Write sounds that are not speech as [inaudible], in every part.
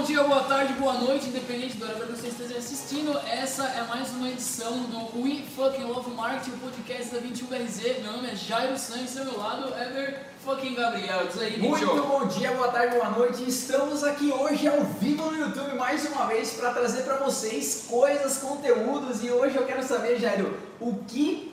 bom dia, boa tarde, boa noite, independente do horário que você esteja assistindo. Essa é mais uma edição do We Fucking Love Marketing, o podcast da 21BRZ. Meu nome é Jairo Santos, ao meu lado, Ever Fucking Gabriel. Diz aí, Muito bicho. bom dia, boa tarde, boa noite. Estamos aqui hoje ao vivo no YouTube mais uma vez para trazer para vocês coisas, conteúdos e hoje eu quero saber, Jairo, o que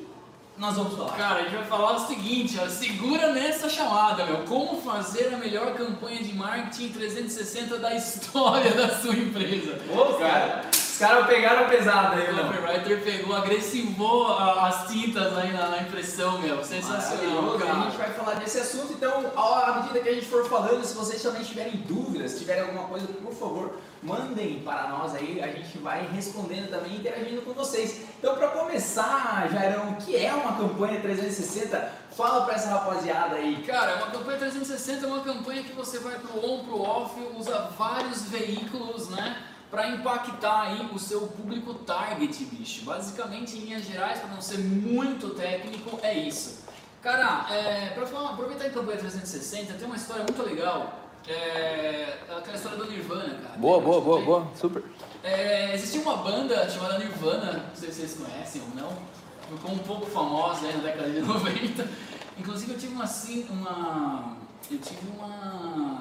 nós vamos falar? Cara, a gente vai falar o seguinte, ó, segura nessa chamada, meu. Como fazer a melhor campanha de marketing 360 da história da sua empresa. Ô, cara, os caras pegaram pesado aí, O não. copywriter pegou, agressivou as tintas aí na, na impressão, meu. Sensacional, Maravilhoso. A cara. gente vai falar desse assunto, então, à medida que a gente for falando, se vocês também tiverem dúvidas, tiverem alguma coisa, por favor, mandem para nós aí, a gente vai respondendo também, interagindo com vocês. Então, para começar, Jairão, o que é uma campanha 360? Fala para essa rapaziada aí. Cara, uma campanha 360 é uma campanha que você vai pro on, pro off, usa vários veículos, né? Pra impactar aí o seu público target, bicho. Basicamente, em linhas gerais, para não ser muito técnico, é isso. Cara, é, falar, aproveitar em campanha 360, tem uma história muito legal. É, aquela história do Nirvana, cara. Boa, boa, boa, boa, super. É, existia uma banda chamada Nirvana, não sei se vocês conhecem ou não, ficou um pouco famosa aí na década de 90. Inclusive eu tive uma assim, uma. Eu tive uma.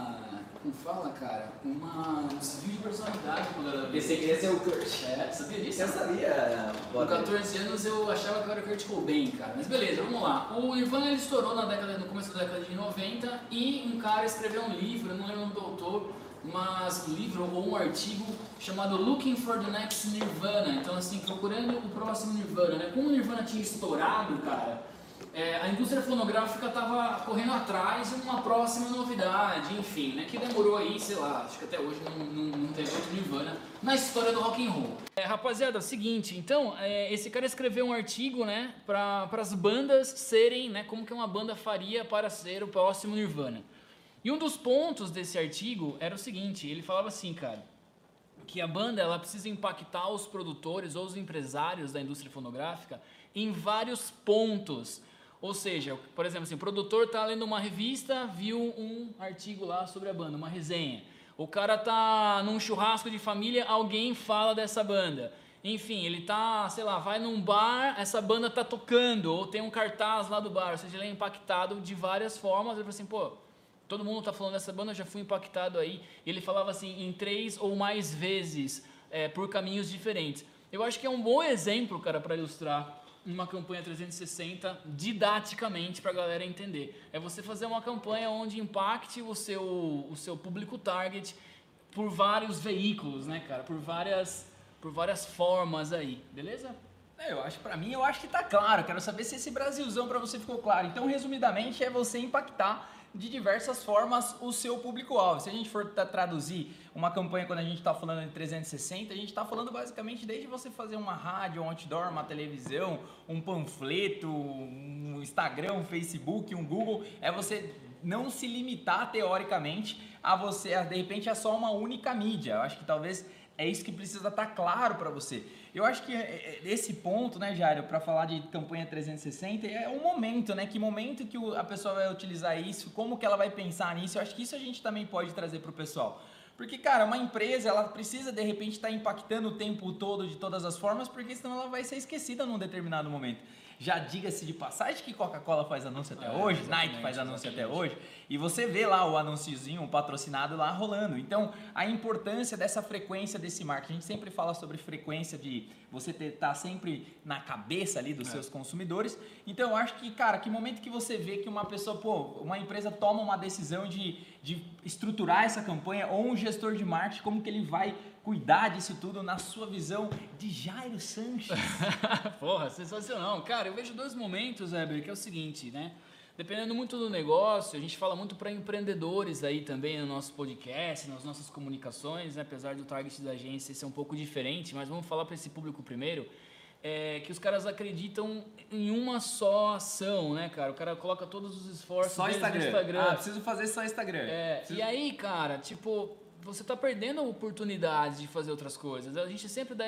Como fala, cara? Uma. Um desvio de personalidade quando era Pensei que ia ser o Kurt. É, sabia disso? Eu sabia. Com 14 anos eu achava que eu era Kurt Cobain, cara. Mas beleza, vamos lá. O Nirvana ele estourou na década, no começo da década de 90 e um cara escreveu um livro, eu não lembro o nome do autor, mas um livro ou um artigo chamado Looking for the Next Nirvana. Então assim, procurando o próximo Nirvana, né? Como o Nirvana tinha estourado, cara, é, a indústria fonográfica estava correndo atrás de uma próxima novidade, enfim, né? Que demorou aí, sei lá, acho que até hoje não, não, não teve outro Nirvana na história do rock and roll. É, rapaziada, é o seguinte, então, é, esse cara escreveu um artigo, né, para as bandas serem, né, como que uma banda faria para ser o próximo Nirvana. E um dos pontos desse artigo era o seguinte, ele falava assim, cara, que a banda ela precisa impactar os produtores ou os empresários da indústria fonográfica em vários pontos. Ou seja, por exemplo, assim, o produtor está lendo uma revista, viu um artigo lá sobre a banda, uma resenha. O cara tá num churrasco de família, alguém fala dessa banda. Enfim, ele tá, sei lá, vai num bar, essa banda tá tocando, ou tem um cartaz lá do bar, ou seja, ele é impactado de várias formas. Ele fala assim, pô, Todo mundo tá falando dessa banda, eu já fui impactado aí. E ele falava assim, em três ou mais vezes, é, por caminhos diferentes. Eu acho que é um bom exemplo, cara, para ilustrar uma campanha 360 didaticamente para a galera entender. É você fazer uma campanha onde impacte o seu, o seu público target por vários veículos, né, cara? Por várias, por várias formas aí, beleza? É, eu acho, pra mim, eu acho que tá claro. Quero saber se esse Brasilzão pra você ficou claro. Então, resumidamente, é você impactar de diversas formas o seu público-alvo. Se a gente for tra- traduzir uma campanha quando a gente está falando de 360, a gente está falando basicamente desde você fazer uma rádio, um outdoor, uma televisão, um panfleto, um Instagram, um Facebook, um Google, é você não se limitar teoricamente a você, de repente, a só uma única mídia. Eu acho que talvez é isso que precisa estar claro para você. Eu acho que é, é, esse ponto, né, Jário, para falar de campanha 360, é o momento, né? Que momento que a pessoa vai utilizar isso, como que ela vai pensar nisso. Eu acho que isso a gente também pode trazer para o pessoal. Porque, cara, uma empresa, ela precisa, de repente, estar impactando o tempo todo de todas as formas, porque senão ela vai ser esquecida num determinado momento. Já diga-se de passagem que Coca-Cola faz anúncio até É, hoje, Nike faz anúncio até exatamente. hoje, e você vê lá o anúnciozinho, o patrocinado lá rolando. Então, a importância dessa frequência desse marketing. A gente sempre fala sobre frequência de você estar sempre na cabeça ali dos É. seus consumidores. Então, eu acho que, cara, que momento que você vê que uma pessoa, pô, uma empresa toma uma decisão de, de estruturar essa campanha, ou um gestor de marketing, como que ele vai cuidar disso tudo na sua visão de Jairo Sanches? [laughs] Porra, sensacional. Cara, eu vejo dois momentos, Heber, que é o seguinte, né? Dependendo muito do negócio, a gente fala muito para empreendedores aí também no nosso podcast, nas nossas comunicações, né? apesar do target da agência ser um pouco diferente, mas vamos falar para esse público primeiro. É que os caras acreditam em uma só ação, né, cara? O cara coloca todos os esforços Só Instagram. no Instagram. Ah, preciso fazer só Instagram. É, Preciso- e aí, cara, tipo, você tá perdendo a oportunidade de fazer outras coisas. A gente sempre dá,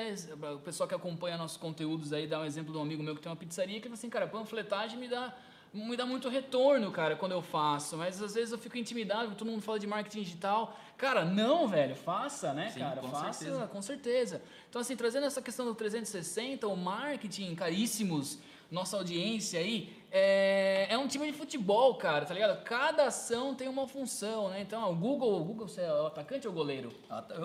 o pessoal que acompanha nossos conteúdos aí, dá um exemplo de um amigo meu que tem uma pizzaria que fala assim, cara, panfletagem me dá me dá muito retorno, cara, quando eu faço, mas às vezes eu fico intimidado, todo mundo fala de marketing digital. Cara, não, velho, faça, né, Sim, cara? com faça, certeza. com certeza. Então, assim, trazendo essa questão do 360, o marketing, caríssimos, nossa audiência aí, é, é um time de futebol, cara, tá ligado? Cada ação tem uma função, né? Então, o Google, o Google você é o atacante ou o goleiro?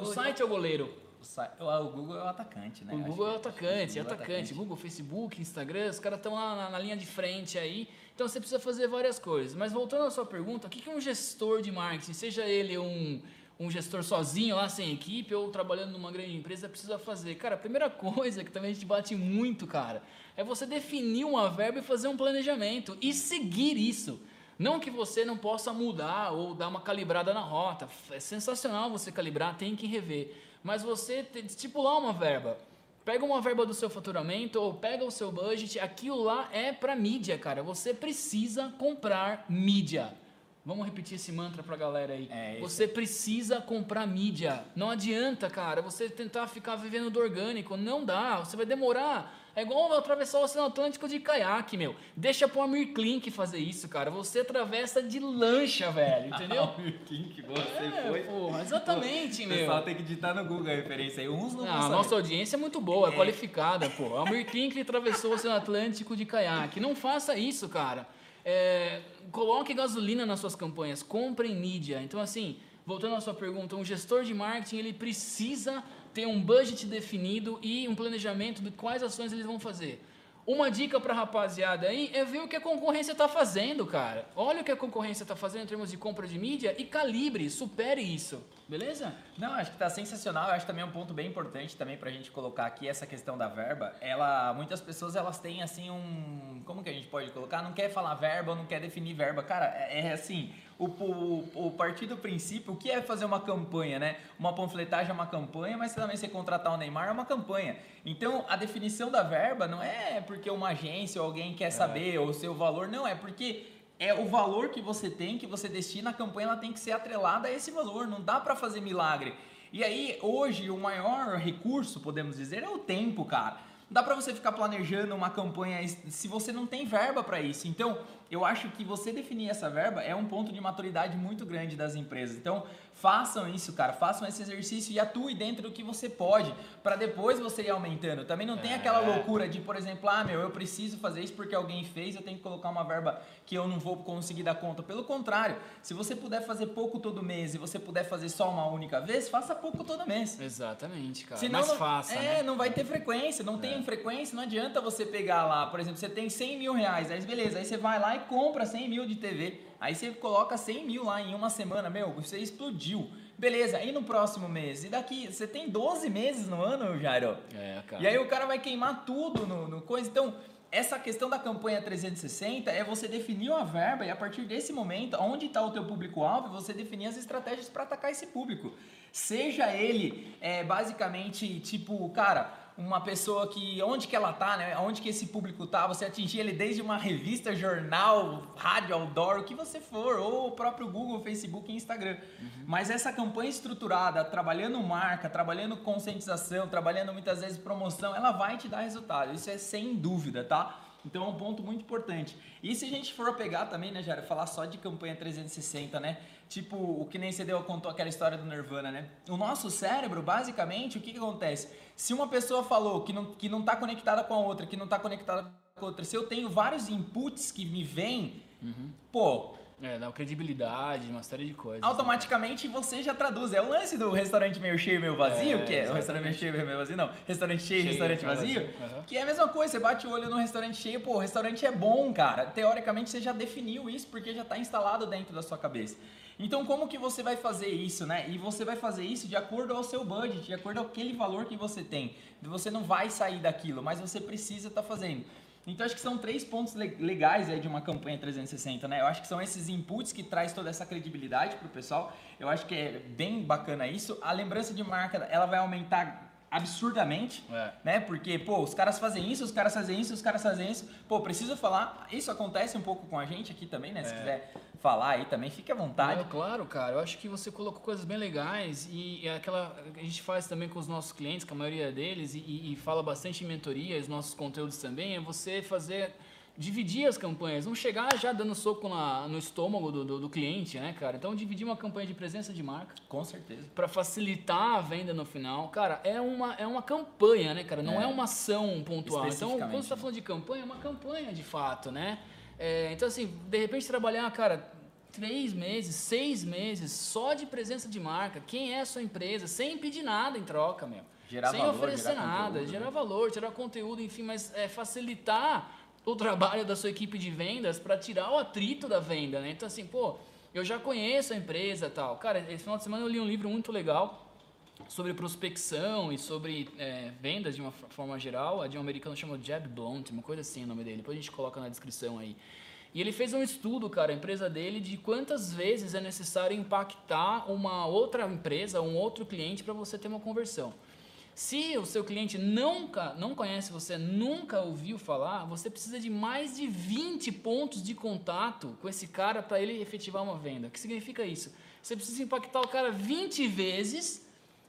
O site é o goleiro. O, site- o Google é o atacante, né? O Acho Google é o que- atacante, é Google atacante. Google, Facebook, Instagram, os caras estão lá na, na linha de frente aí. Então você precisa fazer várias coisas. Mas voltando à sua pergunta, o que, um gestor de marketing, seja ele um, um gestor sozinho lá sem equipe ou trabalhando numa grande empresa, precisa fazer? Cara, a primeira [laughs] coisa que também a gente bate muito, cara, é você definir uma verba e fazer um planejamento e seguir isso. Não que você não possa mudar ou dar uma calibrada na rota. É sensacional você calibrar, tem que rever. Mas você estipular uma verba. Pega uma verba do seu faturamento ou pega o seu budget, aquilo lá é para mídia, cara. Você precisa comprar mídia. Vamos repetir esse mantra pra galera aí. É, você precisa comprar mídia. Não adianta, cara, você tentar ficar vivendo do orgânico. Não dá. Você vai demorar. É igual atravessar o Oceano Atlântico de caiaque, meu. Deixa pro Amir Klink fazer isso, cara. Você atravessa de lancha, velho. Entendeu? [laughs] Quem que você É, foi? porra, exatamente, O meu. pessoal tem que digitar no Google a referência aí. Uns não Não, vão a nossa audiência é muito boa, é, É. qualificada, pô. [laughs] A Klink atravessou o Oceano Atlântico de caiaque. Não faça isso, cara. É, coloque gasolina nas suas campanhas, comprem mídia. Então, assim, voltando à sua pergunta, um gestor de marketing, ele precisa ter um budget definido e um planejamento de quais ações eles vão fazer. Uma dica pra rapaziada aí é ver o que a concorrência tá fazendo, cara. Olha o que a concorrência tá fazendo em termos de compra de mídia e calibre, supere isso. Beleza? Não, acho que tá sensacional. Eu acho também um ponto bem importante também pra gente colocar aqui essa questão da verba. Ela, muitas pessoas elas têm assim um, como que a gente pode colocar? Não quer falar verba, não quer definir verba. Cara, é, é assim, o, o, o partir do princípio, o que é fazer uma campanha, né? Uma panfletagem é uma campanha, mas também você contratar o Neymar é uma campanha. Então, a definição da verba não é porque uma agência ou alguém quer saber o seu valor, não, é porque é o valor que você tem, que você destina, a campanha ela tem que ser atrelada a esse valor, não dá pra fazer milagre. E aí, hoje, o maior recurso, podemos dizer, é o tempo, cara. Dá pra você ficar planejando uma campanha se você não tem verba pra isso. Então, eu acho que você definir essa verba é um ponto de maturidade muito grande das empresas. Então, façam isso, cara, façam esse exercício e atue dentro do que você pode, pra depois você ir aumentando. Também não tem É. aquela loucura de, por exemplo, ah, meu, eu preciso fazer isso porque alguém fez, eu tenho que colocar uma verba que eu não vou conseguir dar conta. Pelo contrário, se você puder fazer pouco todo mês e você puder fazer só uma única vez, faça pouco todo mês. Exatamente, cara. Senão Mas não, faça, é, né? não vai ter frequência, não tem frequência, não adianta você pegar lá, por exemplo, você tem 100 mil reais, aí beleza, aí você vai lá e compra 100 mil de TV, aí você coloca 100 mil lá em uma semana, meu, você explodiu. Beleza, e no próximo mês? E daqui, você tem 12 meses no ano, Jairo? É, cara. E aí o cara vai queimar tudo no, no coisa. Então, essa questão da campanha 360 é você definir uma verba e a partir desse momento, onde está o teu público-alvo, você definir as estratégias para atacar esse público. Seja ele é, basicamente tipo, cara, uma pessoa que onde que ela tá, né? Onde que esse público tá? Você atingir ele desde uma revista, jornal, rádio, outdoor, o que você for, ou o próprio Google, Facebook e Instagram. Mas essa campanha estruturada, trabalhando marca, trabalhando conscientização, trabalhando muitas vezes promoção, ela vai te dar resultado. Isso é sem dúvida, tá? Então é um ponto muito importante. E se a gente for pegar também, né, Jair, falar só de campanha 360, né? Tipo, o que nem você deu, contou aquela história do Nirvana, né? O nosso cérebro, basicamente, o que, que acontece? Se uma pessoa falou que não, que não tá conectada com a outra, que não tá conectada com a outra, se eu tenho vários inputs que me vêm, pô, É, dá credibilidade, uma série de coisas. automaticamente você já traduz. É o lance do restaurante meio cheio, meio vazio, É, que é o restaurante meio cheio, meio vazio, não. Restaurante cheio, Cheio, restaurante vazio. vazio, aham. Que é a mesma coisa, você bate o olho no restaurante cheio, pô, o restaurante é bom, cara. Teoricamente você já definiu isso porque já está instalado dentro da sua cabeça. Então como que você vai fazer isso, né? E você vai fazer isso de acordo ao seu budget, de acordo ao aquele valor que você tem. Você não vai sair daquilo, mas você precisa estar fazendo. Então acho que são três pontos le- legais aí de uma campanha 360, né? Eu acho que são esses inputs que traz toda essa credibilidade pro pessoal. Eu acho que é bem bacana isso. A lembrança de marca, ela vai aumentar absurdamente, É. né? Porque, pô, os caras fazem isso, os caras fazem isso, os caras fazem isso. Pô, preciso falar. Isso acontece um pouco com a gente aqui também, né? Se É. quiser falar aí também, fique à vontade. Claro, cara. Eu acho que você colocou coisas bem legais e é aquela a gente faz também com os nossos clientes, com a maioria deles, e, e- e fala bastante em mentoria, os nossos conteúdos também, é você fazer dividir as campanhas, não chegar já dando soco na, no estômago do, do, do, cliente, né, cara? Então, dividir uma campanha de presença de marca. Com certeza. Para facilitar a venda no final. Cara, é uma, é uma campanha, né, cara? Não é, é uma ação pontual. Então, quando você tá falando de campanha, é uma campanha de fato, né? É, então, assim, de repente trabalhar, cara, três meses, seis meses só de presença de marca. Quem é a sua empresa? Sem pedir nada em troca, meu. Gerar sem valor, oferecer gerar nada, conteúdo, gerar né? valor, gerar conteúdo, enfim, mas é, facilitar o trabalho da sua equipe de vendas para tirar o atrito da venda, né? Então assim, pô, eu já conheço a empresa tal. Cara, esse final de semana eu li um livro muito legal sobre prospecção e sobre é, vendas de uma forma geral. A de um americano chamado Jeb Blount, uma coisa assim o nome dele. Depois a gente coloca na descrição aí. E ele fez um estudo, cara, a empresa dele, de quantas vezes é necessário impactar uma outra empresa, um outro cliente para você ter uma conversão. Se o seu cliente nunca não conhece você, nunca ouviu falar, você precisa de mais de 20 pontos de contato com esse cara para ele efetivar uma venda. O que significa isso? Você precisa impactar o cara 20 vezes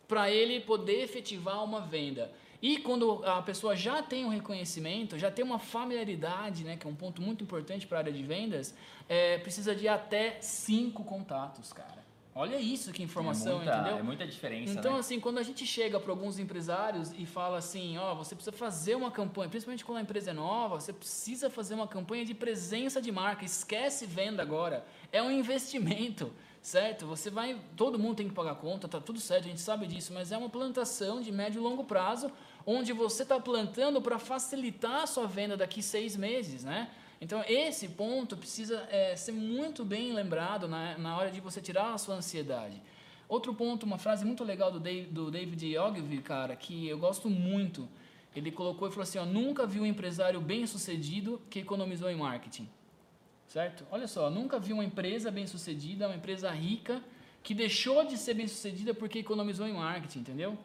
para ele poder efetivar uma venda. E quando a pessoa já tem um reconhecimento, já tem uma familiaridade, né, que é um ponto muito importante para a área de vendas, é, precisa de até cinco contatos, cara. Olha isso que informação, é muita, entendeu? É muita diferença. Então, né? assim, quando a gente chega para alguns empresários e fala assim, ó, você precisa fazer uma campanha, principalmente quando a empresa é nova, você precisa fazer uma campanha de presença de marca. Esquece venda agora. É um investimento, certo? Você vai, todo mundo tem que pagar conta, tá tudo certo, a gente sabe disso, mas é uma plantação de médio e longo prazo, onde você está plantando para facilitar a sua venda daqui seis meses, né? Então, esse ponto precisa é, ser muito bem lembrado na, na hora de você tirar a sua ansiedade. Outro ponto, uma frase muito legal do, Dave, do David Ogilvy, cara, que eu gosto muito. Ele colocou e falou assim: ó, nunca vi um empresário bem sucedido que economizou em marketing. Certo? Olha só, nunca vi uma empresa bem sucedida, uma empresa rica, que deixou de ser bem sucedida porque economizou em marketing, entendeu?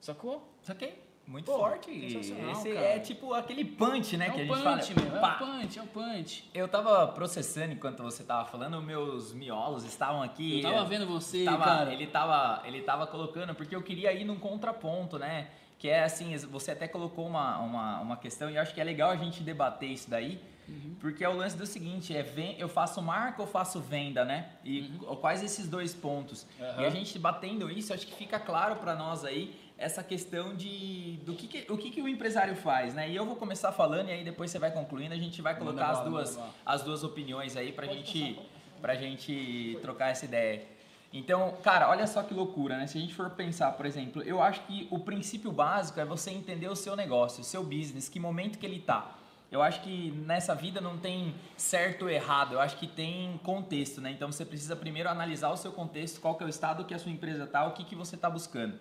Sacou? Saquei. Muito Pô, forte. Esse cara. é tipo aquele punch, né? É que a gente punch, fala. meu, é o punch, é o punch. Eu tava processando enquanto você tava falando, meus miolos estavam aqui. Eu tava vendo você, Tava- cara. Ele tava, ele tava colocando, porque eu queria ir num contraponto, né? Que é assim, você até colocou uma, uma, uma questão e eu acho que é legal a gente debater isso daí, Uhum. porque é o lance do seguinte, é ven- eu faço marca ou faço venda, né? E quais esses dois pontos? Uhum. E a gente batendo isso, acho que fica claro para nós aí essa questão de do que, que- o que, que o empresário faz, né? E eu vou começar falando e aí depois você vai concluindo, a gente vai colocar as duas as duas opiniões aí pra Pode gente passar, pra gente trocar essa ideia. Então, cara, olha só que loucura, né? Se a gente for pensar, por exemplo, eu acho que o princípio básico é você entender o seu negócio, o seu business, que momento que ele tá. Eu acho que nessa vida não tem certo ou errado, eu acho que tem contexto, né? Então você precisa primeiro analisar o seu contexto, qual que é o estado que a sua empresa tá, o que, que você tá buscando.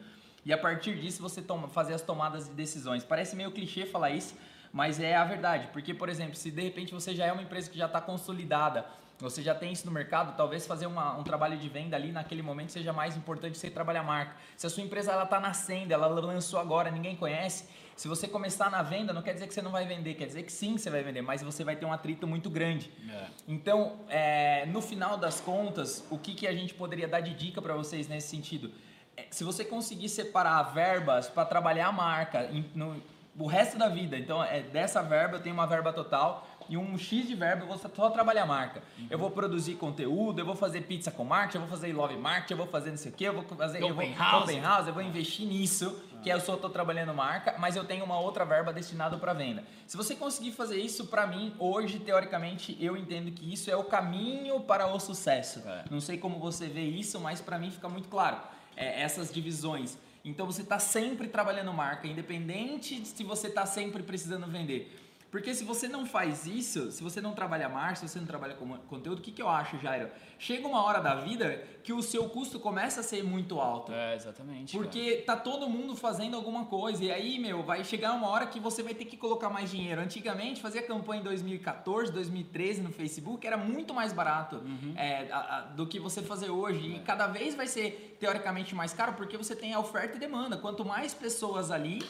E a partir disso você toma, fazer as tomadas de decisões. Parece meio clichê falar isso, mas é a verdade. Porque, por exemplo, se de repente você já é uma empresa que já está consolidada, você já tem isso no mercado, talvez fazer uma- um trabalho de venda ali naquele momento seja mais importante você trabalhar a marca. Se a sua empresa ela está nascendo, ela lançou agora, ninguém conhece, se você começar na venda, não quer dizer que você não vai vender, quer dizer que sim, você vai vender, mas você vai ter um atrito muito grande. É. Então, é, no final das contas, o que, que a gente poderia dar de dica para vocês nesse sentido? É, se você conseguir separar verbas para trabalhar a marca em- no, o resto da vida, então é, dessa verba eu tenho uma verba total e um X de verba eu vou só trabalhar a marca. Eu vou produzir conteúdo, eu vou fazer pizza com marketing, eu vou fazer love marketing, eu vou fazer não sei o que, eu vou fazer eu vou, Open house. open house, eu vou investir nisso, que eu só estou trabalhando marca, mas eu tenho uma outra verba destinada para venda. Se você conseguir fazer isso, para mim, hoje, teoricamente, eu entendo que isso é o caminho para o sucesso. É. Não sei como você vê isso, mas para mim fica muito claro. É, essas divisões. Então você está sempre trabalhando marca, independente de se você está sempre precisando vender. Porque se você não faz isso, se você não trabalha marca, se você não trabalha com conteúdo, o que, que eu acho, Jairo? Chega uma hora da vida que o seu custo começa a ser muito alto. É, exatamente. cara. Porque tá todo mundo fazendo alguma coisa. E aí, meu, vai chegar uma hora que você vai ter que colocar mais dinheiro. Antigamente, fazia campanha em 2014, 2013 no Facebook, era muito mais barato é, a- a- do que você fazer hoje. E cada vez vai ser, teoricamente, mais caro porque você tem a oferta e demanda. Quanto mais pessoas ali.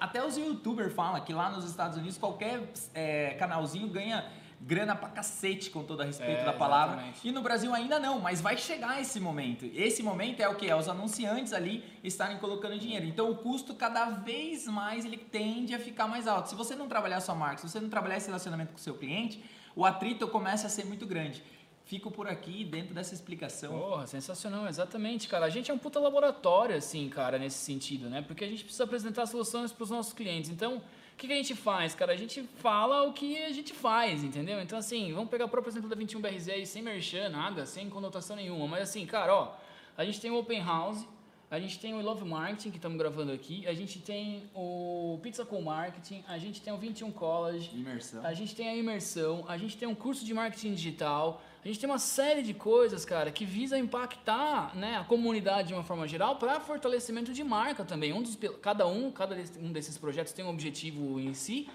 Até os youtubers falam que lá nos Estados Unidos qualquer é, canalzinho ganha grana pra cacete com todo a respeito É, da palavra. exatamente. E no Brasil ainda não, mas vai chegar esse momento. Esse momento é o que? É os anunciantes ali estarem colocando dinheiro. Então o custo cada vez mais ele tende a ficar mais alto. Se você não trabalhar sua marca, se você não trabalhar esse relacionamento com o seu cliente, o atrito começa a ser muito grande. Fico por aqui dentro dessa explicação. Porra, sensacional, exatamente, cara. A gente é um puta laboratório, assim, cara, nesse sentido, né? Porque a gente precisa apresentar soluções para os nossos clientes. Então, o que, que a gente faz, cara? A gente fala o que a gente faz, entendeu? Então, assim, vamos pegar o próprio exemplo da 21BRZ aí, sem merchan, nada, sem conotação nenhuma. Mas, assim, cara, ó, a gente tem o Open House, a gente tem o Love Marketing, que estamos gravando aqui, a gente tem o Pizza com Marketing, a gente tem o 21 College, Imersão. a gente tem a imersão, a gente tem um curso de marketing digital, a gente tem uma série de coisas, cara, que visa impactar né, a comunidade de uma forma geral para fortalecimento de marca também. Um dos, cada um, cada um desses projetos tem um objetivo em si,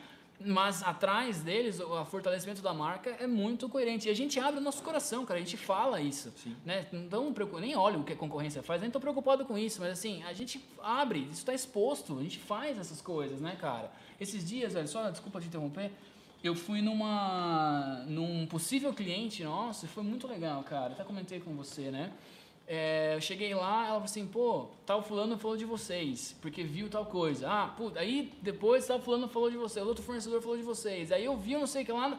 mas atrás deles o fortalecimento da marca é muito coerente. E a gente abre o nosso coração, cara, a gente fala isso. Sim. Né? Não nem olho o que a concorrência faz, nem tô preocupado com isso, mas assim, a gente abre, isso está exposto, a gente faz essas coisas, né, cara? Esses dias, velho, só desculpa te interromper, eu fui numa num possível cliente nosso foi muito legal, cara. Até comentei com você, né? É, eu cheguei lá, ela falou assim, pô, tal fulano falou de vocês, porque viu tal coisa. Ah, pô, aí depois tal fulano falou de vocês, outro fornecedor falou de vocês. Aí eu vi, eu não sei o que lá,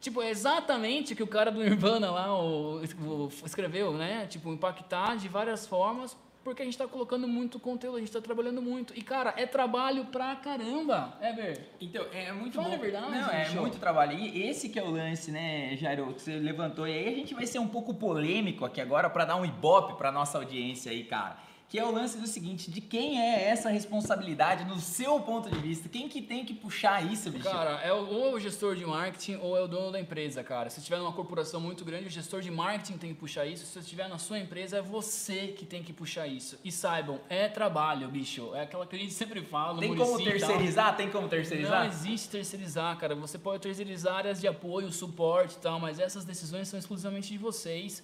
Tipo, é exatamente o que o cara do Nirvana lá o, o- escreveu, né? Tipo, impactar de várias formas, porque a gente tá colocando muito conteúdo, a gente tá trabalhando muito. E, cara, é trabalho pra caramba, Eber. Então, é muito Fala bom. a verdade, Não, é bicho. muito trabalho. E esse que é o lance, né, Jairo, que você levantou. E aí a gente vai ser um pouco polêmico aqui agora para dar um ibope para nossa audiência aí, cara. Que é o lance do seguinte, de quem é essa responsabilidade no seu ponto de vista? Quem que tem que puxar isso, bicho? Cara, é o, ou é o gestor de marketing ou é o dono da empresa, cara. Se estiver numa corporação muito grande, o gestor de marketing tem que puxar isso. Se você estiver na sua empresa, é você que tem que puxar isso. E saibam, é trabalho, bicho. É aquela que a gente sempre fala tem como terceirizar? Tem como Não terceirizar? existe terceirizar, cara. Você pode terceirizar áreas de apoio, suporte e tal, mas essas decisões são exclusivamente de vocês.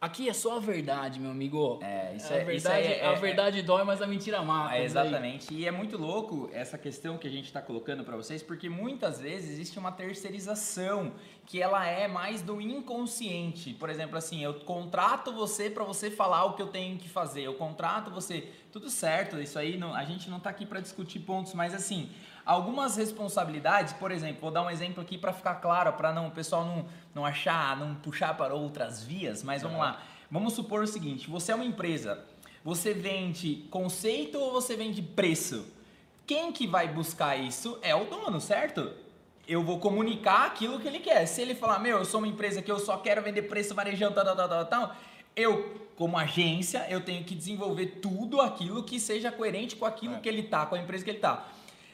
Aqui é só a verdade, meu amigo. É, isso a é- isso verdade, aí é- a é- verdade dói, mas a mentira mata. É, isso aí. exatamente. E é muito louco essa questão que a gente está colocando para vocês, porque muitas vezes existe uma terceirização que ela é mais do inconsciente. Por exemplo, assim, eu contrato você para você falar o que eu tenho que fazer. Eu contrato você, tudo certo. Isso aí não- a gente não está aqui para discutir pontos, mas assim, algumas responsabilidades, por exemplo, vou dar um exemplo aqui para ficar claro, para não o pessoal não não achar, não puxar para outras vias, mas vamos lá. Vamos supor o seguinte, você é uma empresa, você vende conceito ou você vende preço? Quem que vai buscar isso é o dono, certo? Eu vou comunicar aquilo que ele quer. Se ele falar, meu, eu sou uma empresa que eu só quero vender preço varejão, tal, tal, tal, tal, tal, eu, como agência, eu tenho que desenvolver tudo aquilo que seja coerente com aquilo É. que ele tá, com a empresa que ele tá.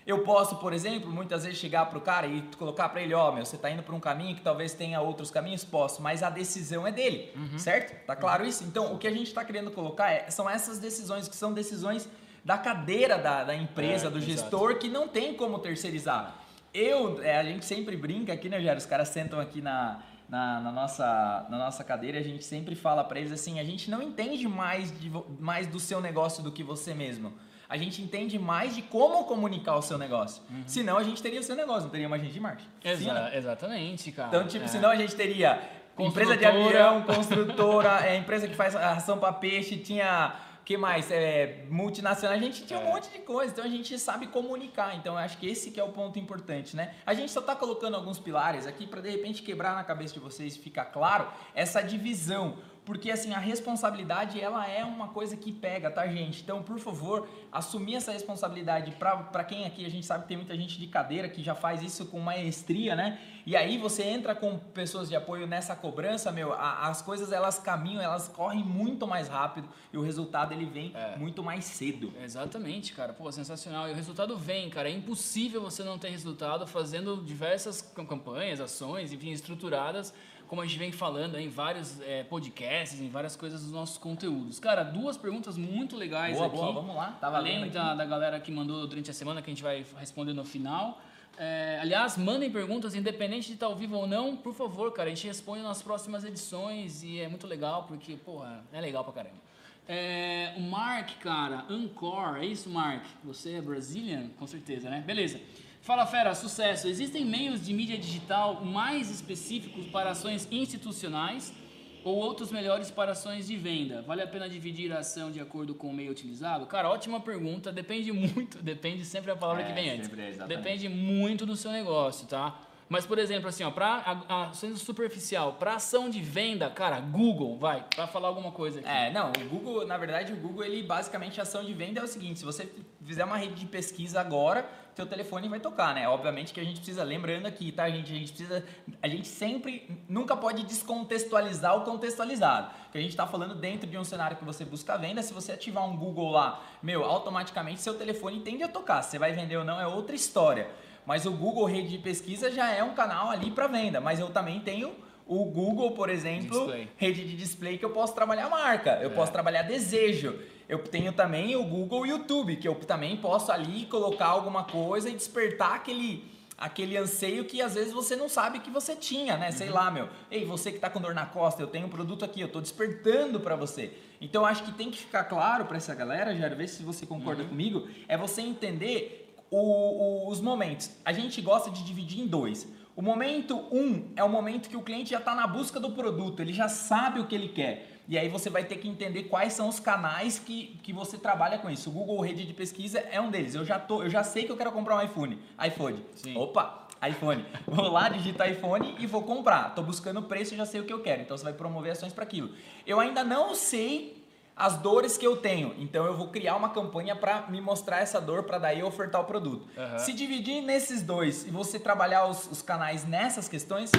Eu posso, por exemplo, muitas vezes chegar pro cara e colocar para ele, ó, meu, você tá indo por um caminho que talvez tenha outros caminhos, posso, mas a decisão é dele, certo? Tá claro isso? Então, o que a gente tá querendo colocar é- são essas decisões que são decisões da cadeira da, da empresa, É, do exato. gestor, que não tem como terceirizar. Eu, é, a gente sempre brinca aqui, né, Jair? Os caras sentam aqui na, na, na nossa, na nossa cadeira e a gente sempre fala para eles assim: a gente não entende mais, de, mais do seu negócio do que você mesmo. A gente entende mais de como comunicar o seu negócio. Senão a gente teria o seu negócio, não teria uma agente de marketing. Exa- Sim, né? Exatamente, cara. Então, tipo, É. senão a gente teria empresa de avião, construtora, [laughs] é, empresa que faz ração para peixe, tinha. que mais? É, multinacional, a gente tinha um É. monte de coisa, então a gente sabe comunicar. Então eu acho que esse que é o ponto importante, né? A gente só tá colocando alguns pilares aqui para de repente quebrar na cabeça de vocês e ficar claro essa divisão. Porque assim, a responsabilidade ela é uma coisa que pega, tá, gente? Então, por favor, assumir essa responsabilidade para quem aqui, a gente sabe que tem muita gente de cadeira que já faz isso com maestria, né? E aí você entra com pessoas de apoio nessa cobrança, meu, a- as coisas elas caminham, elas correm muito mais rápido e o resultado ele vem É. muito mais cedo. Exatamente, cara. Pô, sensacional. E o resultado vem, cara. É impossível você não ter resultado fazendo diversas cam- campanhas, ações, enfim, estruturadas, como a gente vem falando em vários é, podcasts, em várias coisas dos nossos conteúdos. Cara, duas perguntas muito legais Boa, aqui. boa, vamos lá. Tá valendo Além da, da galera que mandou durante a semana, que a gente vai responder no final. É, aliás, mandem perguntas, independente de estar ao vivo ou não, por favor, cara. A gente responde nas próximas edições e é muito legal, porque, porra, é legal pra caramba. É, o Mark, cara, Ancor, é isso, Mark? Você é Brazilian? Com certeza, né? Beleza. Fala fera, sucesso. Existem meios de mídia digital mais específicos para ações institucionais ou outros melhores para ações de venda? Vale a pena dividir a ação de acordo com o meio utilizado? Cara, ótima pergunta. Depende muito, [laughs] depende sempre a palavra É, que vem antes. é. Depende muito do seu negócio, tá? Mas, por exemplo, assim, ó, pra a- a- superficial, para ação de venda, cara, Google, vai, para falar alguma coisa aqui. É, não, o Google, na verdade, o Google, ele basicamente a ação de venda é o seguinte, se você fizer uma rede de pesquisa agora, teu telefone vai tocar, né? Obviamente que a gente precisa, lembrando aqui, tá, gente? A gente precisa, a gente sempre, nunca pode descontextualizar o contextualizado. Que a gente tá falando dentro de um cenário que você busca venda, se você ativar um Google lá, meu, automaticamente seu telefone tende a tocar. Se você vai vender ou não é outra história. Mas o Google Rede de Pesquisa já é um canal ali para venda, mas eu também tenho o Google, por exemplo, Display. rede de display que eu posso trabalhar marca, eu É. posso trabalhar desejo. Eu tenho também o Google YouTube, que eu também posso ali colocar alguma coisa e despertar aquele aquele anseio que às vezes você não sabe que você tinha, né? Uhum. Sei lá, meu. Ei, você que tá com dor na costa, eu tenho um produto aqui, eu tô despertando para você. Então eu acho que tem que ficar claro para essa galera, já ver se você concorda Uhum. comigo, é você entender o- o- os momentos. A gente gosta de dividir em dois. O momento um é o momento que o cliente já está na busca do produto, ele já sabe o que ele quer. E aí você vai ter que entender quais são os canais que, que você trabalha com isso. O Google Rede de Pesquisa é um deles. Eu já, tô, eu já sei que eu quero comprar um iPhone. iPhone. Sim. Opa, iPhone. Vou lá, digito iPhone e vou comprar. Tô buscando o preço e já sei o que eu quero. Então você vai promover ações para aquilo. Eu ainda não sei as dores que eu tenho. Então eu vou criar uma campanha para me mostrar essa dor para daí eu ofertar o produto. Aham. Se dividir nesses dois e você trabalhar os, os canais nessas questões,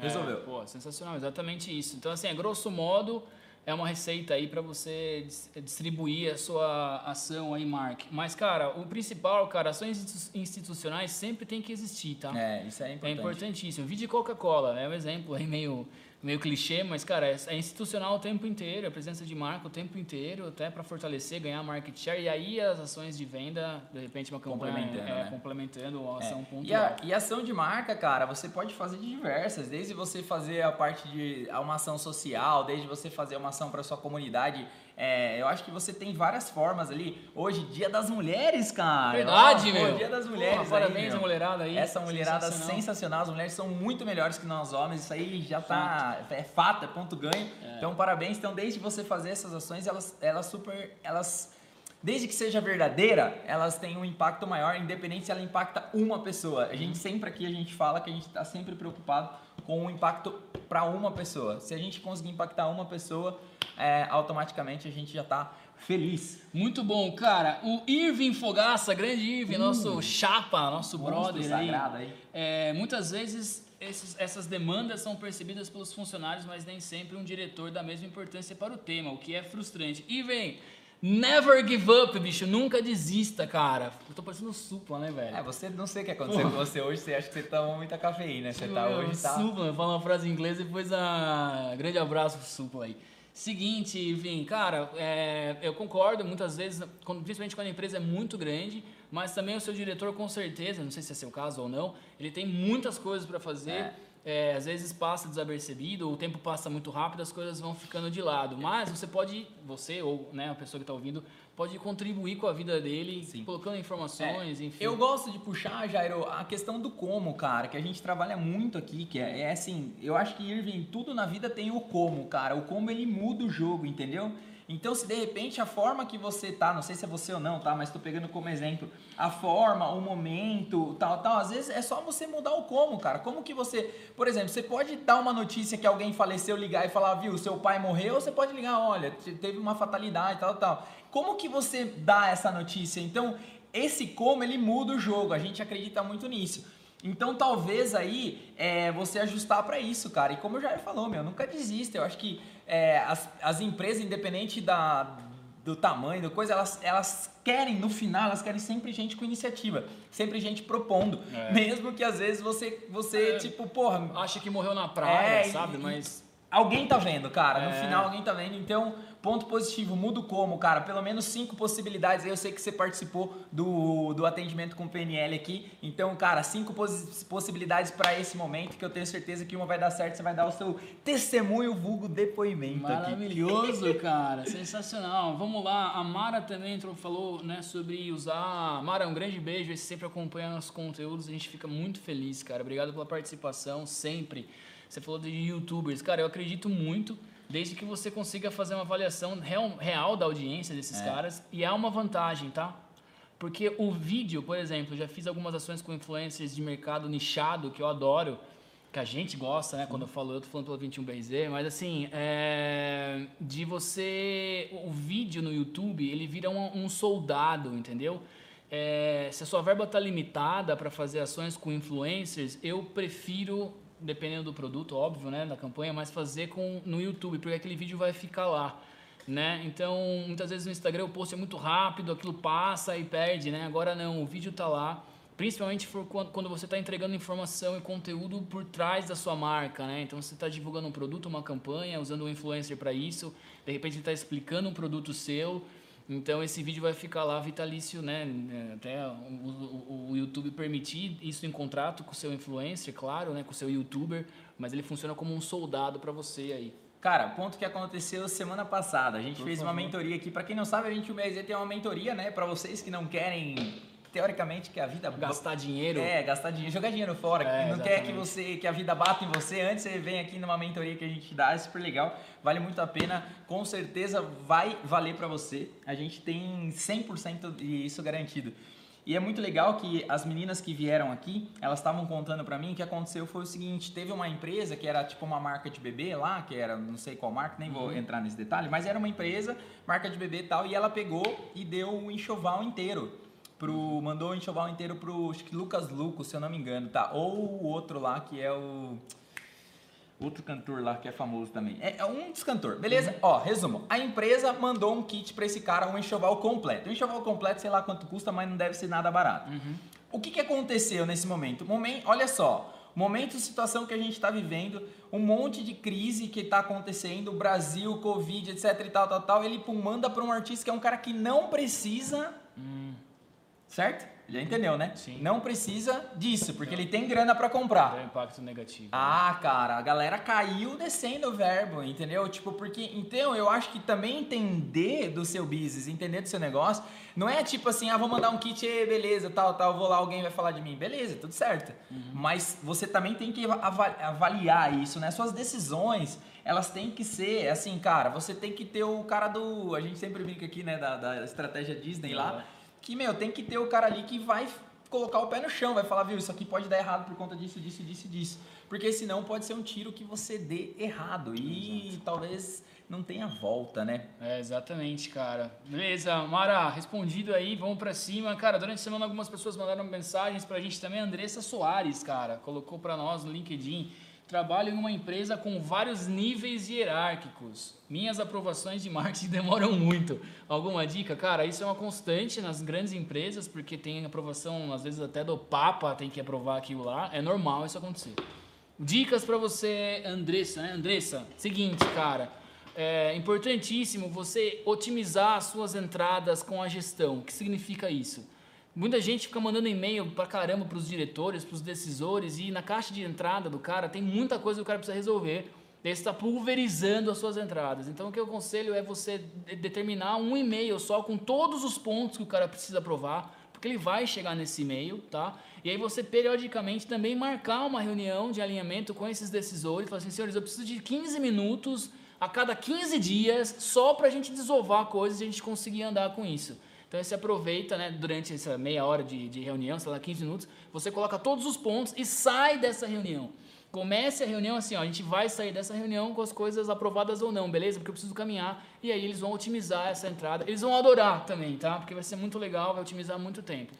resolveu. É, pô, sensacional, exatamente isso. Então, assim, a grosso modo, é uma receita aí para você dis- distribuir a sua ação aí, Mark. Mas, cara, o principal, cara, ações institu- institucionais sempre tem que existir, tá? É, isso é É importante. importantíssimo. Vídeo de Coca-Cola é um exemplo aí meio, meio clichê, mas, cara, é, é institucional o tempo inteiro, a presença de marca o tempo inteiro, até para fortalecer, ganhar market share. E aí as ações de venda, de repente, uma campanha Complementando, é, né? complementando a É. ação E, pontual. a, e ação de marca, cara, você pode fazer de diversas, desde você fazer a parte de uma ação social, desde você fazer uma ação para sua comunidade. É, eu acho que você tem várias formas ali. Hoje, Dia das Mulheres, cara. Verdade, pô, meu. Dia das Mulheres. Porra, aí, parabéns à mulherada aí. Essa mulherada Sensacional. sensacional. As mulheres são muito melhores que nós homens. Isso aí já tá. É fato, é ponto ganho. Então, parabéns. Então, desde você fazer essas ações, elas, elas super. Elas. Desde que seja verdadeira, elas têm um impacto maior, independente se ela impacta uma pessoa. A gente sempre aqui a gente fala que a gente está sempre preocupado com o impacto para uma pessoa. Se a gente conseguir impactar uma pessoa, é, automaticamente a gente já está feliz. Muito bom, cara. O Irving Fogaça, grande Irving, nosso chapa, nosso brother aí. sagrado aí. É, muitas vezes esses- essas demandas são percebidas pelos funcionários, mas nem sempre um diretor dá a mesma importância para o tema, o que é frustrante. Irving, never give up, bicho. Nunca desista, cara. Eu tô parecendo supla, né, velho? É, você não sei o que aconteceu com você hoje, você acha que você toma muita cafeína, você tá hoje tá. Supla, fala uma frase em inglês e depois a grande abraço pro Supla aí. Seguinte, Irving, cara, é, eu concordo muitas vezes, principalmente quando a empresa é muito grande, mas também o seu diretor, com certeza, não sei se é seu caso ou não, ele tem muitas coisas para fazer. é, às vezes passa desapercebido, o tempo passa muito rápido, as coisas vão ficando de lado. Mas você pode, você ou né, a pessoa que está ouvindo, pode contribuir com a vida dele, Sim. colocando informações, enfim. Eu gosto de puxar, Jairo, a questão do como, cara, que a gente trabalha muito aqui, que é, é assim, eu acho que Irving, tudo na vida tem o como, cara. O como ele muda o jogo, entendeu? Então, se de repente a forma que você tá, não sei se é você ou não, tá? Mas tô pegando como exemplo, a forma, o momento, tal, tal, às vezes é só você mudar o como, cara. Como que você, por exemplo, você pode dar uma notícia que alguém faleceu, ligar e falar, viu, seu pai morreu, ou você pode ligar, olha, te- teve uma fatalidade, tal, tal. Como que você dá essa notícia? Então, esse como ele muda o jogo, a gente acredita muito nisso. Então talvez aí é, você ajustar para isso, cara. E como o Jair falou, meu, nunca desista. Eu acho que é, as, as empresas, independente da, do tamanho, da coisa, elas, elas querem, no final, elas querem sempre gente com iniciativa, sempre gente propondo. É. Mesmo que às vezes você, você É. tipo, porra, Acha que morreu na praia, É, sabe? e- Mas Alguém tá vendo, cara. No É. final alguém tá vendo. Então, ponto positivo, mudo como, cara. Pelo menos cinco possibilidades. Eu sei que você participou do, do atendimento com o PNL aqui. Então, cara, cinco possibilidades pra esse momento que eu tenho certeza que uma vai dar certo. Você vai dar o seu testemunho, vulgo depoimento aqui. Maravilhoso, cara. Sensacional. Vamos lá. A Mara também entrou, falou né, sobre usar. Mara, um grande beijo. Você sempre acompanha nossos conteúdos. A gente fica muito feliz, cara. Obrigado pela participação, sempre. Você falou de youtubers. Cara, eu acredito muito. Desde que você consiga fazer uma avaliação real, real da audiência desses É. caras. E há uma vantagem, tá? Porque o vídeo, por exemplo, eu já fiz algumas ações com influencers de mercado nichado que eu adoro, que a gente gosta, né? Quando eu falo, eu tô falando pela 21BZ, mas assim, é, de você. O vídeo no YouTube, ele vira um, um soldado, entendeu? É, se a sua verba tá limitada para fazer ações com influencers, eu prefiro, dependendo do produto, óbvio, né? Da campanha, mas fazer com, no YouTube, porque aquele vídeo vai ficar lá né? Então, muitas vezes no Instagram o post é muito rápido, aquilo passa e perde, né? Agora não, o vídeo tá lá. Principalmente quando você está entregando informação e conteúdo por trás da sua marca, né? Então você está divulgando um produto, uma campanha, usando um influencer para isso. De repente ele está explicando um produto seu. Então esse vídeo vai ficar lá vitalício, né? Até o, o- o YouTube permitir isso em contrato com o seu influencer, claro, né? Com o seu YouTuber, mas ele funciona como um soldado para você aí. Cara, ponto que aconteceu semana passada. A gente Por fez uma favor. mentoria aqui. Pra quem não sabe, a 21BZ tem uma mentoria, né? Pra vocês que não querem, teoricamente, que a vida... Gastar dinheiro. É, gastar dinheiro, jogar dinheiro fora. É, não quer que exatamente. você que a vida bata em você. Antes você vem aqui numa mentoria que a gente dá, é super legal. Vale muito a pena. Com certeza vai valer pra você. A gente tem 100% disso garantido. E é muito legal que as meninas que vieram aqui, elas estavam contando pra mim que aconteceu foi o seguinte, teve uma empresa que era tipo uma marca de bebê lá, que era não sei qual marca, nem vou entrar nesse detalhe, mas era uma empresa, marca de bebê e tal, e ela pegou e deu um enxoval inteiro pro mandou o enxoval inteiro pro acho que Lucas Luco, se eu não me engano, tá? Ou o outro lá que é o outro cantor lá que é famoso também. É, é um dos cantores. Beleza? Ó, resumo. A empresa mandou um kit pra esse cara, um enxoval completo. Um enxoval completo, sei lá quanto custa, mas não deve ser nada barato. O que, que aconteceu nesse momento? Momento, olha só. Momento, situação que a gente está vivendo, um monte de crise que está acontecendo, Brasil, Covid, etc e tal, tal, tal. Ele manda para um artista que é um cara que não precisa Certo? Já entendeu, né? Sim. Não precisa disso, porque ele tem grana pra comprar. Um impacto negativo. Ah, cara, a galera caiu descendo o verbo, entendeu? Tipo, porque. Então, eu acho que também entender do seu business, entender do seu negócio, não é tipo assim, ah, vou mandar um kit, "Ê, beleza, tal, tal, vou lá, alguém vai falar de mim. Beleza, tudo certo. Mas você também tem que ava- avaliar isso, né? Suas decisões, elas têm que ser, assim, cara, você tem que ter o cara do. A gente sempre brinca aqui, né, da, da estratégia Disney lá. Que, meu, tem que ter o cara ali que vai colocar o pé no chão, vai falar, viu, isso aqui pode dar errado por conta disso, disso, disso, disso. Porque senão pode ser um tiro que você dê errado e talvez não tenha volta, né? É, exatamente, cara. Beleza, Mara, respondido aí, vamos pra cima. Cara, durante a semana algumas pessoas mandaram mensagens pra gente também. Andressa Soares, cara, colocou pra nós no LinkedIn. Trabalho em uma empresa com vários níveis hierárquicos. Minhas aprovações de marketing [laughs] demoram muito. Alguma dica? Cara, isso é uma constante nas grandes empresas, porque tem aprovação, às vezes até do Papa tem que aprovar aquilo lá. É normal isso acontecer. Dicas pra você, Andressa, né? Andressa, seguinte, cara. É importantíssimo você otimizar as suas entradas com a gestão. O que significa isso? Muita gente fica mandando e-mail pra caramba pros diretores, pros decisores, e na caixa de entrada do cara tem muita coisa que o cara precisa resolver. Ele está pulverizando as suas entradas. Então, o que eu aconselho é você de- determinar um e-mail só com todos os pontos que o cara precisa aprovar, porque ele vai chegar nesse e-mail, tá? E aí você periodicamente também marcar uma reunião de alinhamento com esses decisores, falar assim, senhores, eu preciso de 15 minutos a cada 15 dias só para a gente desovar coisas e a gente conseguir andar com isso. Então você aproveita, né, durante essa meia hora de, de reunião, sei lá, 15 minutos, você coloca todos os pontos e sai dessa reunião. Comece a reunião assim, ó, a gente vai sair dessa reunião com as coisas aprovadas ou não, beleza? Porque eu preciso caminhar e aí eles vão otimizar essa entrada. Eles vão adorar também, tá? Porque vai ser muito legal, vai otimizar muito tempo.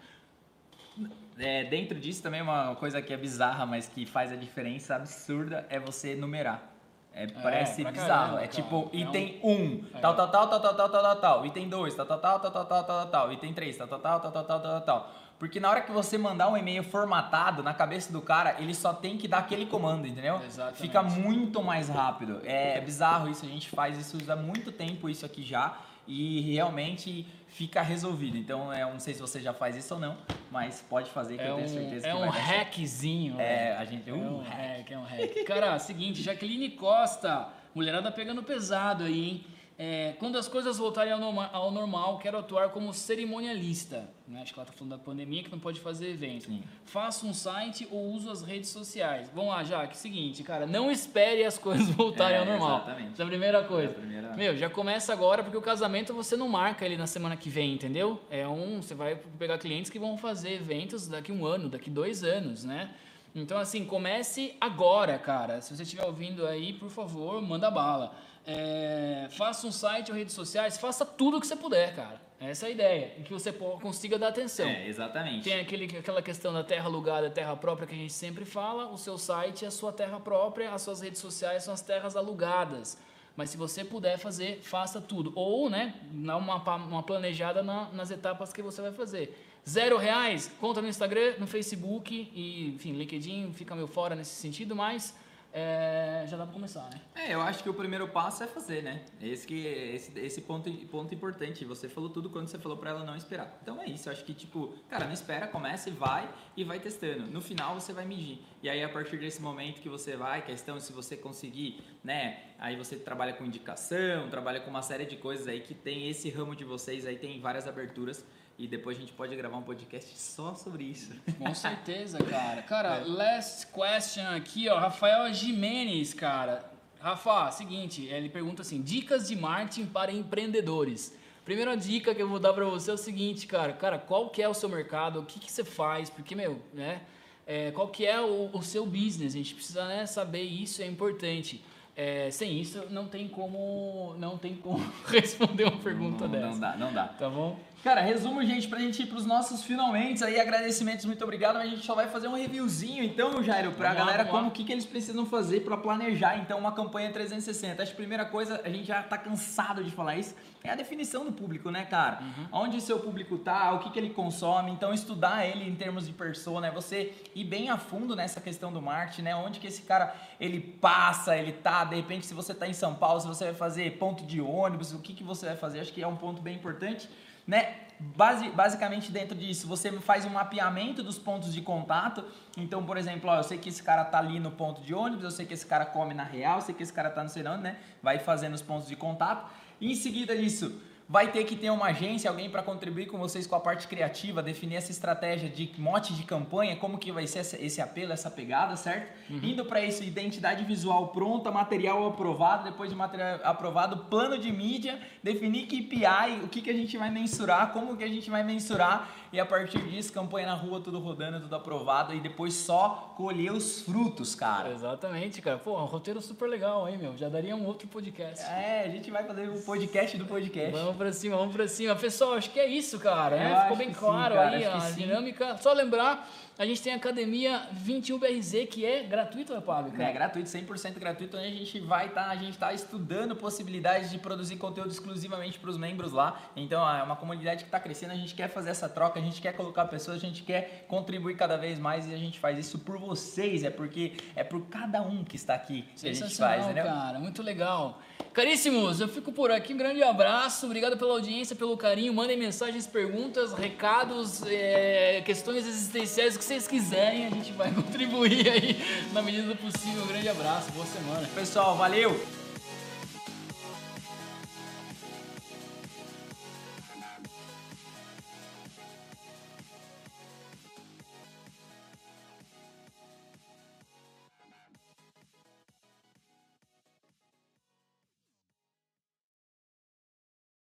É, dentro disso também uma coisa que é bizarra, mas que faz a diferença absurda é você numerar. É, parece bizarro. caramba, é cara. tipo, É um- item 1, tal, tal, tal, tal, tal, tal, tal, tal, tal. Item 2, tal, tal, tal, tal, tal, tal, tal, tal. Item 3, tal, tal, tal, tal, tal, tal, tal, tal. Porque na hora que você mandar um e-mail formatado na cabeça do cara, ele só tem que dar aquele comando, entendeu? Exatamente. Fica muito mais rápido. É bizarro isso, a gente faz isso há muito tempo isso aqui já e realmente fica resolvido. Então, eu não sei se você já faz isso ou não, mas pode fazer que É eu um, tenho certeza é que um vai certo. hackzinho. É, a gente... É Uh, um hack, é um hack. Cara, [laughs] seguinte, Jaqueline Costa, mulherada pegando pesado aí, hein? É, quando as coisas voltarem ao, norma- ao normal, quero atuar como cerimonialista. Né? Acho que ela tá falando da pandemia que não pode fazer evento. Sim. Faço um site ou uso as redes sociais. Vamos lá, Jaque. Seguinte, cara, não espere as [laughs] coisas voltarem É, ao normal. exatamente. Essa é a primeira coisa. É a primeira- Meu, já começa agora porque o casamento você não marca ele na semana que vem, entendeu? É um, você vai pegar clientes que vão fazer eventos daqui um ano, daqui dois anos, né? Então assim, comece agora, cara. Se você estiver ouvindo aí, por favor, manda bala. É, faça um site ou redes sociais, faça tudo que você puder, cara. Essa é a ideia, em que você consiga dar atenção. É, exatamente. Tem aquele, aquela questão da terra alugada, terra própria que a gente sempre fala. O seu site é a sua terra própria, as suas redes sociais são as terras alugadas. Mas se você puder fazer, faça tudo. Ou, né, dá uma, uma planejada na- nas etapas que você vai fazer. Zero reais, conta no Instagram, no Facebook e, enfim, LinkedIn fica meio fora nesse sentido, mas é, já dá pra começar, né? É, eu acho que o primeiro passo é fazer, né? Esse, que, esse, esse ponto, ponto importante. Você falou tudo quando você falou pra ela não esperar. Então é isso, eu acho que, tipo, cara, não espera, começa e vai e vai testando. No final você vai medir. E aí, a partir desse momento que você vai, questão se você conseguir, né? Aí você trabalha com indicação, trabalha com uma série de coisas aí que tem esse ramo de vocês, aí tem várias aberturas. E depois a gente pode gravar um podcast só sobre isso. Com certeza, [laughs] cara. Cara, last question aqui, ó. Rafael Jimenez, cara. Rafa, seguinte, ele pergunta assim: dicas de marketing para empreendedores. Primeira dica que eu vou dar pra você é o seguinte, cara. Cara, qual que é o seu mercado? O que, que você faz? Porque, meu, né? É, qual que é o, o seu business? A gente precisa né, saber isso, é importante. É, sem isso, não tem como, não tem como [laughs] responder uma pergunta não, dessa. não dá, não dá. Tá bom? Cara, resumo, gente, pra gente ir pros nossos finalmente aí, agradecimentos, muito obrigado, mas a gente só vai fazer um reviewzinho, então, Jairo, pra Vamos galera lá. como o que, que eles precisam fazer pra planejar, então, uma campanha 360. Acho que a primeira coisa, a gente já tá cansado de falar isso, é a definição do público, né, cara? Uhum. Onde o seu público tá, o que, que ele consome, então, estudar ele em termos de persona, é você ir bem a fundo nessa questão do marketing, né? Onde que esse cara, ele passa, ele tá, de repente, se você tá em São Paulo, se você vai fazer ponto de ônibus, o que, que você vai fazer, acho que é um ponto bem importante né? Basi- basicamente dentro disso, você faz um mapeamento dos pontos de contato. Então, por exemplo, ó, eu sei que esse cara tá ali no ponto de ônibus, eu sei que esse cara come na real, eu sei que esse cara tá no onde, né? Vai fazendo os pontos de contato. E em seguida disso, vai ter que ter uma agência, alguém para contribuir com vocês com a parte criativa, definir essa estratégia de mote de campanha, como que vai ser esse apelo, essa pegada, certo? Indo para isso, identidade visual pronta, material aprovado, depois de material aprovado, plano de mídia, definir KPI, o que, que a gente vai mensurar, como que a gente vai mensurar e a partir disso, campanha na rua, tudo rodando, tudo aprovado e depois só colher os frutos, cara. Exatamente, cara. Pô, um roteiro super legal, hein, meu? Já daria um outro podcast. É, a gente vai fazer o podcast do podcast. Vamos pra cima, vamos pra cima. Pessoal, acho que é isso, cara. Né? Ficou bem sim, claro cara, aí a sim. dinâmica. Só lembrar, a gente tem a academia 21BRZ, que é gratuito ou é pago, cara? É gratuito, 100% gratuito, onde a gente vai estar, a gente está estudando possibilidades de produzir conteúdo exclusivamente para os membros lá. Então é uma comunidade que está crescendo, a gente quer fazer essa troca, a gente quer colocar pessoas, a gente quer contribuir cada vez mais e a gente faz isso por vocês, é porque é por cada um que está aqui que a gente faz, entendeu? cara. Muito legal. Caríssimos, eu fico por aqui. Um grande abraço. Obrigado pela audiência, pelo carinho. Mandem mensagens, perguntas, recados, é, questões existenciais, o que vocês quiserem. A gente vai [laughs] contribuir aí na medida do possível. Um grande abraço. Boa semana. Pessoal, valeu!